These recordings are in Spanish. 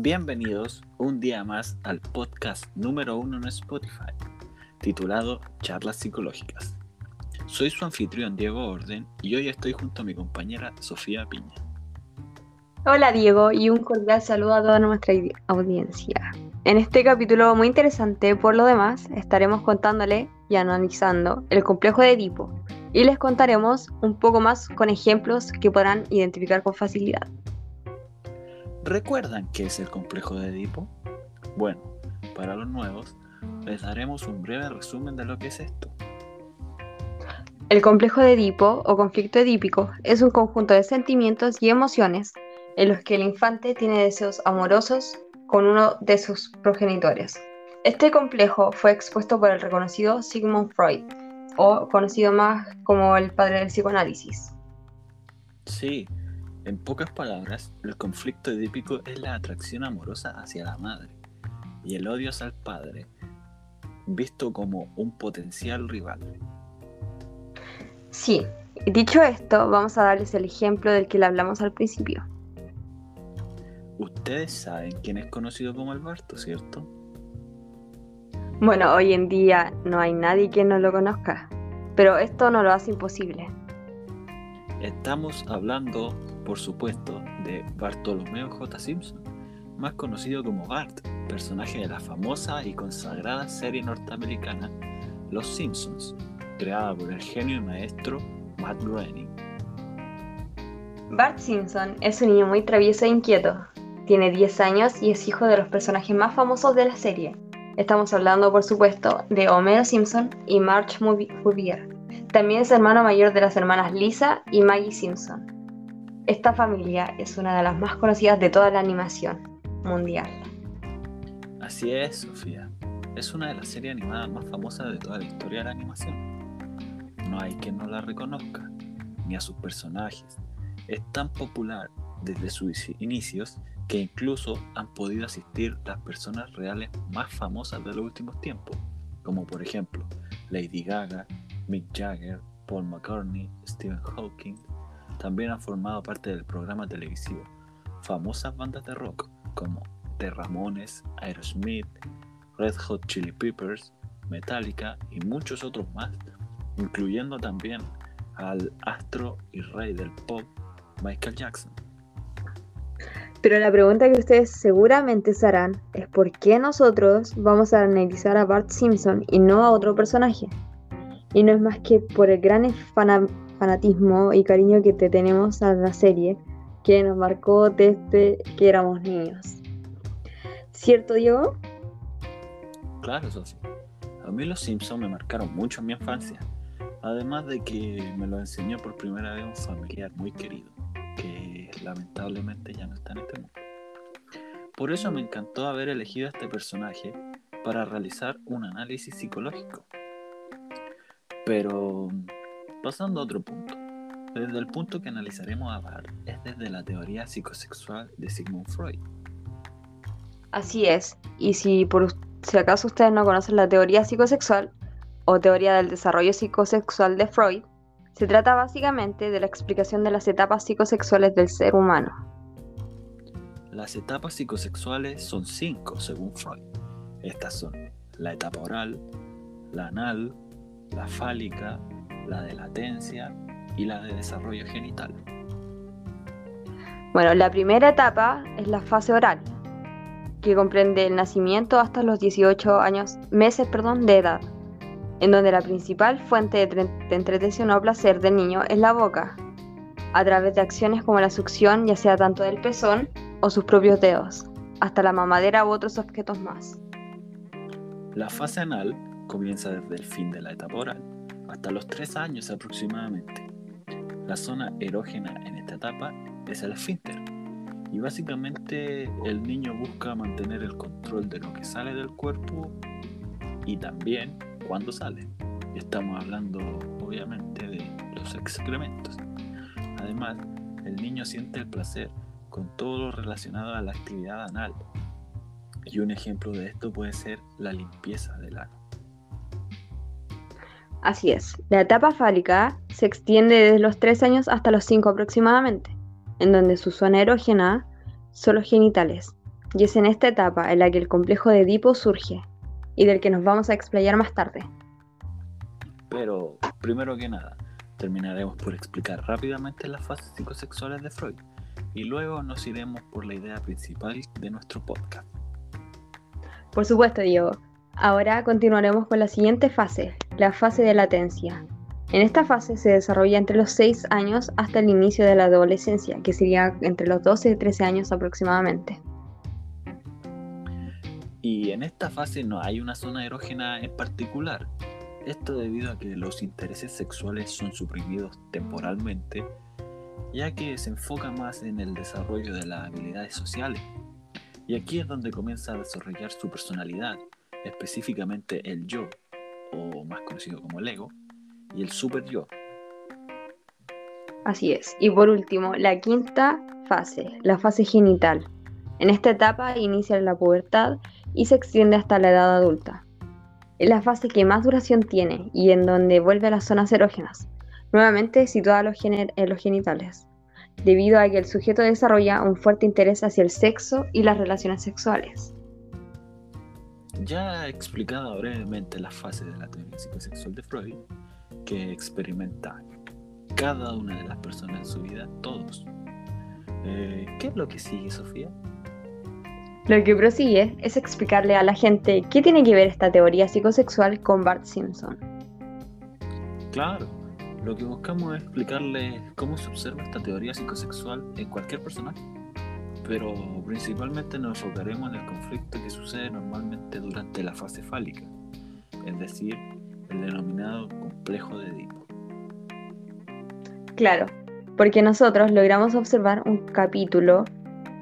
Bienvenidos un día más al podcast número uno en Spotify, titulado Charlas Psicológicas. Soy su anfitrión Diego Orden y hoy estoy junto a mi compañera Sofía Piña. Hola Diego y un cordial saludo a toda nuestra audiencia. En este capítulo muy interesante, por lo demás, estaremos contándole y analizando el complejo de Edipo y les contaremos un poco más con ejemplos que podrán identificar con facilidad. ¿Recuerdan qué es el complejo de Edipo? Bueno, para los nuevos, les daremos un breve resumen de lo que es esto. El complejo de Edipo o conflicto edípico es un conjunto de sentimientos y emociones en los que el infante tiene deseos amorosos con uno de sus progenitores. Este complejo fue expuesto por el reconocido Sigmund Freud, o conocido más como el padre del psicoanálisis. Sí, en pocas palabras, el conflicto edípico es la atracción amorosa hacia la madre y el odio hacia el padre, visto como un potencial rival. Sí, dicho esto, vamos a darles el ejemplo del que le hablamos al principio. Ustedes saben quién es conocido como el Barto, ¿cierto? Bueno, hoy en día no hay nadie que no lo conozca, pero esto no lo hace imposible. Estamos hablando, por supuesto, de Bartolomeo J. Simpson, más conocido como Bart, personaje de la famosa y consagrada serie norteamericana Los Simpsons, creada por el genio y maestro Matt Groening. Bart Simpson es un niño muy travieso e inquieto, tiene 10 años y es hijo de los personajes más famosos de la serie. Estamos hablando, por supuesto, de Homero Simpson y Marge Fourbier. También es hermano mayor de las hermanas Lisa y Maggie Simpson. Esta familia es una de las más conocidas de toda la animación mundial. Así es, Sofía. Es una de las series animadas más famosas de toda la historia de la animación. No hay quien no la reconozca, ni a sus personajes. Es tan popular desde sus inicios que incluso han podido asistir las personas reales más famosas de los últimos tiempos, como por ejemplo Lady Gaga, Mick Jagger, Paul McCartney, Stephen Hawking. También han formado parte del programa televisivo famosas bandas de rock como The Ramones, Aerosmith, Red Hot Chili Peppers, Metallica y muchos otros más, incluyendo también al astro y rey del pop Michael Jackson. Pero la pregunta que ustedes seguramente se harán es por qué nosotros vamos a analizar a Bart Simpson y no a otro personaje. Y no es más que por el gran fanatismo y cariño que te tenemos a la serie que nos marcó desde que éramos niños. ¿Cierto, Diego? Claro, Sofi. A mí los Simpsons me marcaron mucho en mi infancia. Además de que me lo enseñó por primera vez un familiar muy querido que lamentablemente ya no está en este mundo. Por eso me encantó haber elegido a este personaje para realizar un análisis psicológico. Pero pasando a otro punto, desde el punto que analizaremos a Bart es desde la teoría psicosexual de Sigmund Freud. Así es, y si por si acaso ustedes no conocen la teoría psicosexual o teoría del desarrollo psicosexual de Freud, se trata básicamente de la explicación de las etapas psicosexuales del ser humano. Las etapas psicosexuales son cinco según Freud. Estas son la etapa oral, la anal, la fálica, la de latencia y la de desarrollo genital. Bueno, la primera etapa es la fase oral, que comprende el nacimiento hasta los 18 años, meses perdón, de edad en donde la principal fuente de, entretención o placer del niño es la boca, a través de acciones como la succión, ya sea tanto del pezón o sus propios dedos, hasta la mamadera u otros objetos más. La fase anal comienza desde el fin de la etapa oral, hasta los 3 años aproximadamente. La zona erógena en esta etapa es el esfínter, y básicamente el niño busca mantener el control de lo que sale del cuerpo y también cuando sale. estamos hablando obviamente de los excrementos. Además, el niño siente el placer con todo lo relacionado a la actividad anal. Y un ejemplo de esto puede ser la limpieza del ano. Así es, la etapa fálica se extiende desde los 3 años hasta los 5 aproximadamente, en donde su zona erógena son los genitales, y es en esta etapa en la que el complejo de Edipo surge, y del que nos vamos a explayar más tarde. Pero, primero que nada, terminaremos por explicar rápidamente las fases psicosexuales de Freud, y luego nos iremos por la idea principal de nuestro podcast. Por supuesto, Diego. Ahora continuaremos con la siguiente fase, la fase de latencia. En esta fase se desarrolla entre los 6 años hasta el inicio de la adolescencia, que sería entre los 12 y 13 años aproximadamente. Y en esta fase no hay una zona erógena en particular. Esto debido a que los intereses sexuales son suprimidos temporalmente, ya que se enfoca más en el desarrollo de las habilidades sociales. Y aquí es donde comienza a desarrollar su personalidad, específicamente el yo, o más conocido como el ego, y el super yo. Así es. Y por último, la quinta fase, la fase genital. En esta etapa inicia la pubertad y se extiende hasta la edad adulta. Es la fase que más duración tiene y en donde vuelve a las zonas erógenas, nuevamente situada en los genitales, debido a que el sujeto desarrolla un fuerte interés hacia el sexo y las relaciones sexuales. Ya he explicado brevemente las fases de la teoría psicosexual de Freud, que experimenta cada una de las personas en su vida, todos. Eh, ¿Qué es lo que sigue, Sofía? Lo que prosigue es explicarle a la gente qué tiene que ver esta teoría psicosexual con Bart Simpson. Claro, lo que buscamos es explicarle cómo se observa esta teoría psicosexual en cualquier personaje pero principalmente nos enfocaremos en el conflicto que sucede normalmente durante la fase fálica, es decir, el denominado complejo de Edipo. Claro, porque nosotros logramos observar un capítulo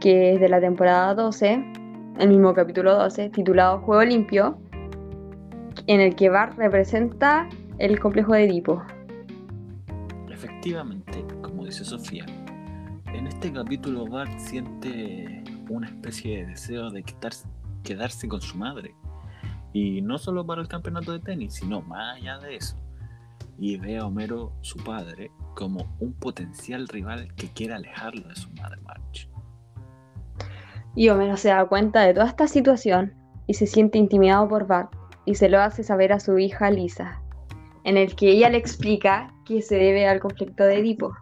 que es de la temporada 12, el mismo capítulo 12, titulado Juego Limpio, en el que Bart representa el complejo de Edipo. Efectivamente, como dice Sofía, en este capítulo Bart siente una especie de deseo de quedarse con su madre. Y no solo para el campeonato de tenis, sino más allá de eso. Y ve a Homero, su padre, como un potencial rival que quiere alejarlo de su madre March. Y Homero se da cuenta de toda esta situación y se siente intimidado por Bart y se lo hace saber a su hija Lisa, en el que ella le explica que se debe al conflicto de Edipo.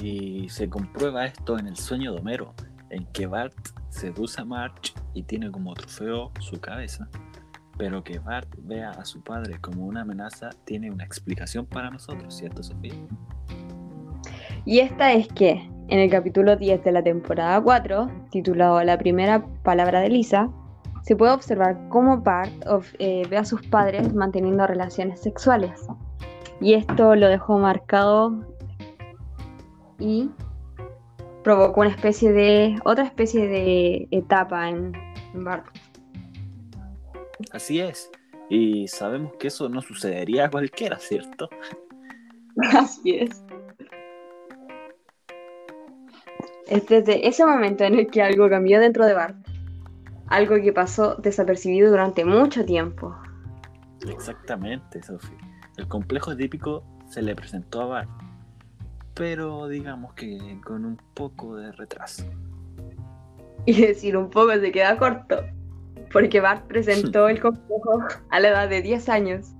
Y se comprueba esto en el sueño de Homero, en que Bart seduce a March y tiene como trofeo su cabeza. Pero que Bart vea a su padre como una amenaza tiene una explicación para nosotros, ¿cierto, Sofía? Y esta es que, en el capítulo 10 de la temporada 4, titulado La primera palabra de Lisa, se puede observar cómo Bart eh, ve a sus padres manteniendo relaciones sexuales. Y esto lo dejó marcado y provocó una especie de otra especie de etapa en, Bart. Así es. Y sabemos que eso no sucedería a cualquiera, ¿cierto? Así es. Es desde ese momento en el que algo cambió dentro de Bart. Algo que pasó desapercibido durante mucho tiempo. Exactamente, Sophie. El complejo típico se le presentó a Bart pero digamos que con un poco de retraso. Y decir un poco se queda corto, porque Bart presentó el complejo a la edad de 10 años.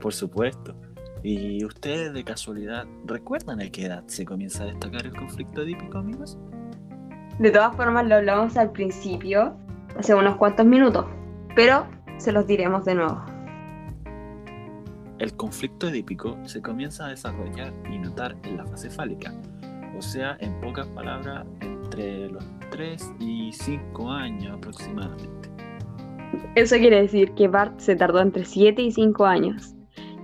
Por supuesto. ¿Y ustedes de casualidad recuerdan a qué edad se comienza a destacar el conflicto edípico, amigos? De todas formas, lo hablamos al principio, hace unos cuantos minutos, pero se los diremos de nuevo. El conflicto edípico se comienza a desarrollar y notar en la fase fálica, o sea, en pocas palabras, entre los 3 y 5 años aproximadamente. Eso quiere decir que Bart se tardó entre 7 y 5 años.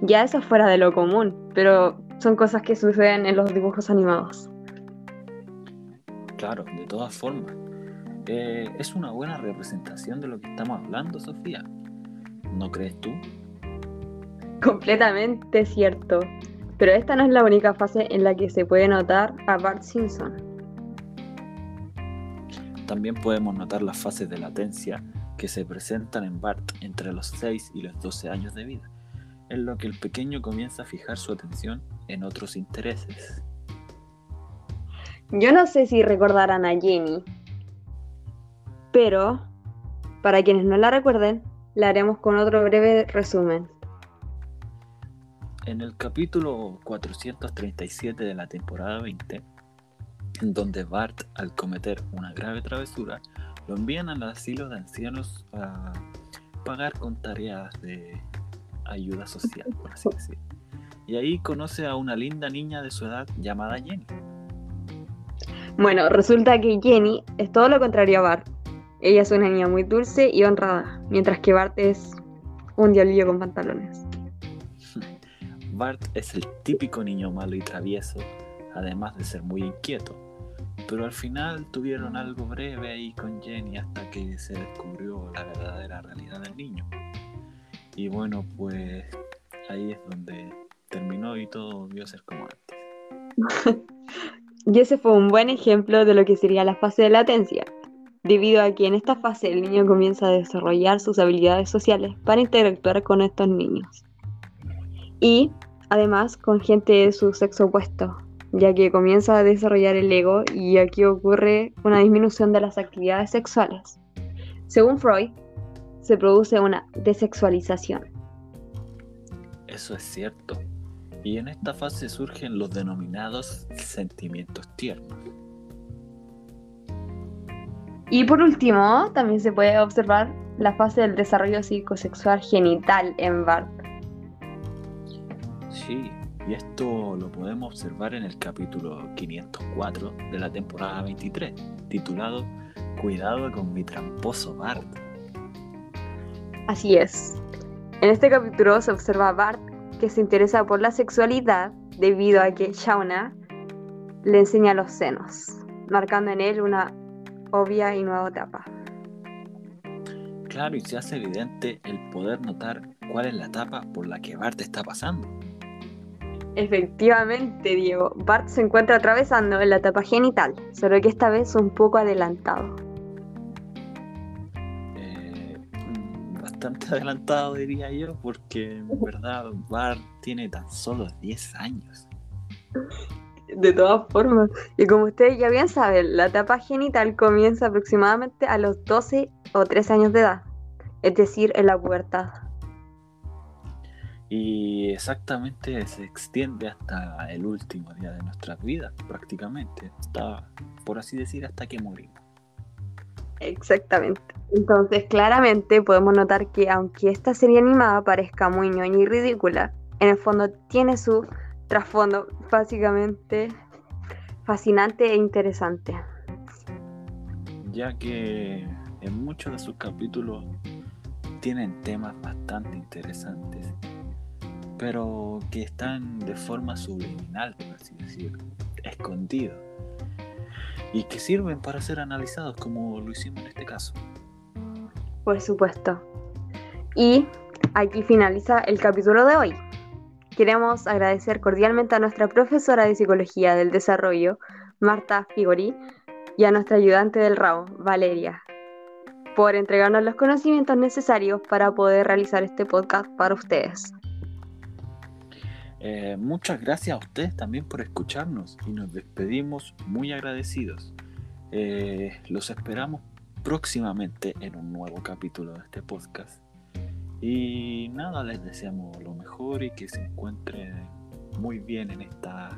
Ya eso fuera de lo común, pero son cosas que suceden en los dibujos animados. Claro, de todas formas. Eh, es una buena representación de lo que estamos hablando, Sofía. ¿No crees tú? Completamente cierto. Pero esta no es la única fase en la que se puede notar a Bart Simpson. También podemos notar las fases de latencia que se presentan en Bart entre los 6 y los 12 años de vida, en lo que el pequeño comienza a fijar su atención en otros intereses. Yo no sé si recordarán a Jenny, pero para quienes no la recuerden, la haremos con otro breve resumen. En el capítulo 437 de la temporada 20, en donde Bart, al cometer una grave travesura, lo envían al asilo de ancianos a pagar con tareas de ayuda social, por así decirlo. Y ahí conoce a una linda niña de su edad llamada Jenny. Bueno, resulta que Jenny es todo lo contrario a Bart. Ella es una niña muy dulce y honrada, mientras que Bart es un diablillo con pantalones. Bart es el típico niño malo y travieso, además de ser muy inquieto. Pero al final tuvieron algo breve ahí con Jenny hasta que se descubrió la verdadera realidad del niño. Y bueno, pues ahí es donde terminó y todo a ser como antes. y ese fue un buen ejemplo de lo que sería la fase de latencia, debido a que en esta fase el niño comienza a desarrollar sus habilidades sociales para interactuar con estos niños. Y además con gente de su sexo opuesto, ya que comienza a desarrollar el ego y aquí ocurre una disminución de las actividades sexuales. Según Freud, se produce una desexualización. Eso es cierto. Y en esta fase surgen los denominados sentimientos tiernos. Y por último, también se puede observar la fase del desarrollo psicosexual genital en Bart, Sí, y esto lo podemos observar en el capítulo 504 de la temporada 23, titulado Cuidado con mi tramposo Bart. Así es. En este capítulo se observa a Bart que se interesa por la sexualidad debido a que Shauna le enseña los senos, marcando en él una obvia y nueva etapa. Claro, y se hace evidente el poder notar cuál es la etapa por la que Bart está pasando. Efectivamente, Diego. Bart se encuentra atravesando en la etapa genital, solo que esta vez un poco adelantado. Eh, bastante adelantado, diría yo, porque en verdad Bart tiene tan solo 10 años. De todas formas, y como ustedes ya bien saben, la etapa genital comienza aproximadamente a los 12 o 13 años de edad, es decir, en la pubertad y exactamente se extiende hasta el último día de nuestras vidas, prácticamente, hasta, por así decir, hasta que morimos. Exactamente. Entonces, claramente podemos notar que aunque esta serie animada parezca muy ñoña y ridícula, en el fondo tiene su trasfondo básicamente fascinante e interesante. Ya que en muchos de sus capítulos tienen temas bastante interesantes pero que están de forma subliminal, por así decirlo, escondidos, y que sirven para ser analizados como lo hicimos en este caso. Por supuesto. Y aquí finaliza el capítulo de hoy. Queremos agradecer cordialmente a nuestra profesora de Psicología del Desarrollo, Marta Figori, y a nuestra ayudante del RAO, Valeria, por entregarnos los conocimientos necesarios para poder realizar este podcast para ustedes. Eh, muchas gracias a ustedes también por escucharnos y nos despedimos muy agradecidos. Eh, los esperamos próximamente en un nuevo capítulo de este podcast. Y nada, les deseamos lo mejor y que se encuentren muy bien en esta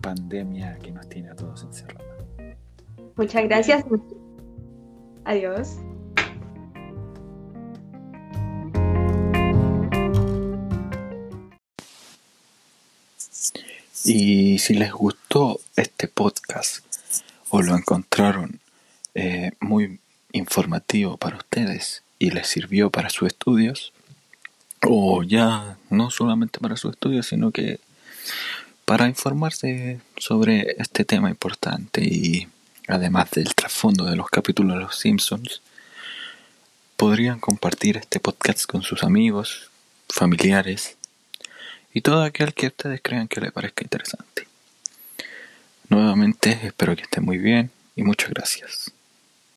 pandemia que nos tiene a todos encerrados. Muchas gracias. Adiós. Y si les gustó este podcast o lo encontraron eh, muy informativo para ustedes y les sirvió para sus estudios, o ya no solamente para sus estudios, sino que para informarse sobre este tema importante y además del trasfondo de los capítulos de Los Simpsons, podrían compartir este podcast con sus amigos, familiares, y todo aquel que ustedes crean que le parezca interesante. Nuevamente espero que estén muy bien y muchas gracias.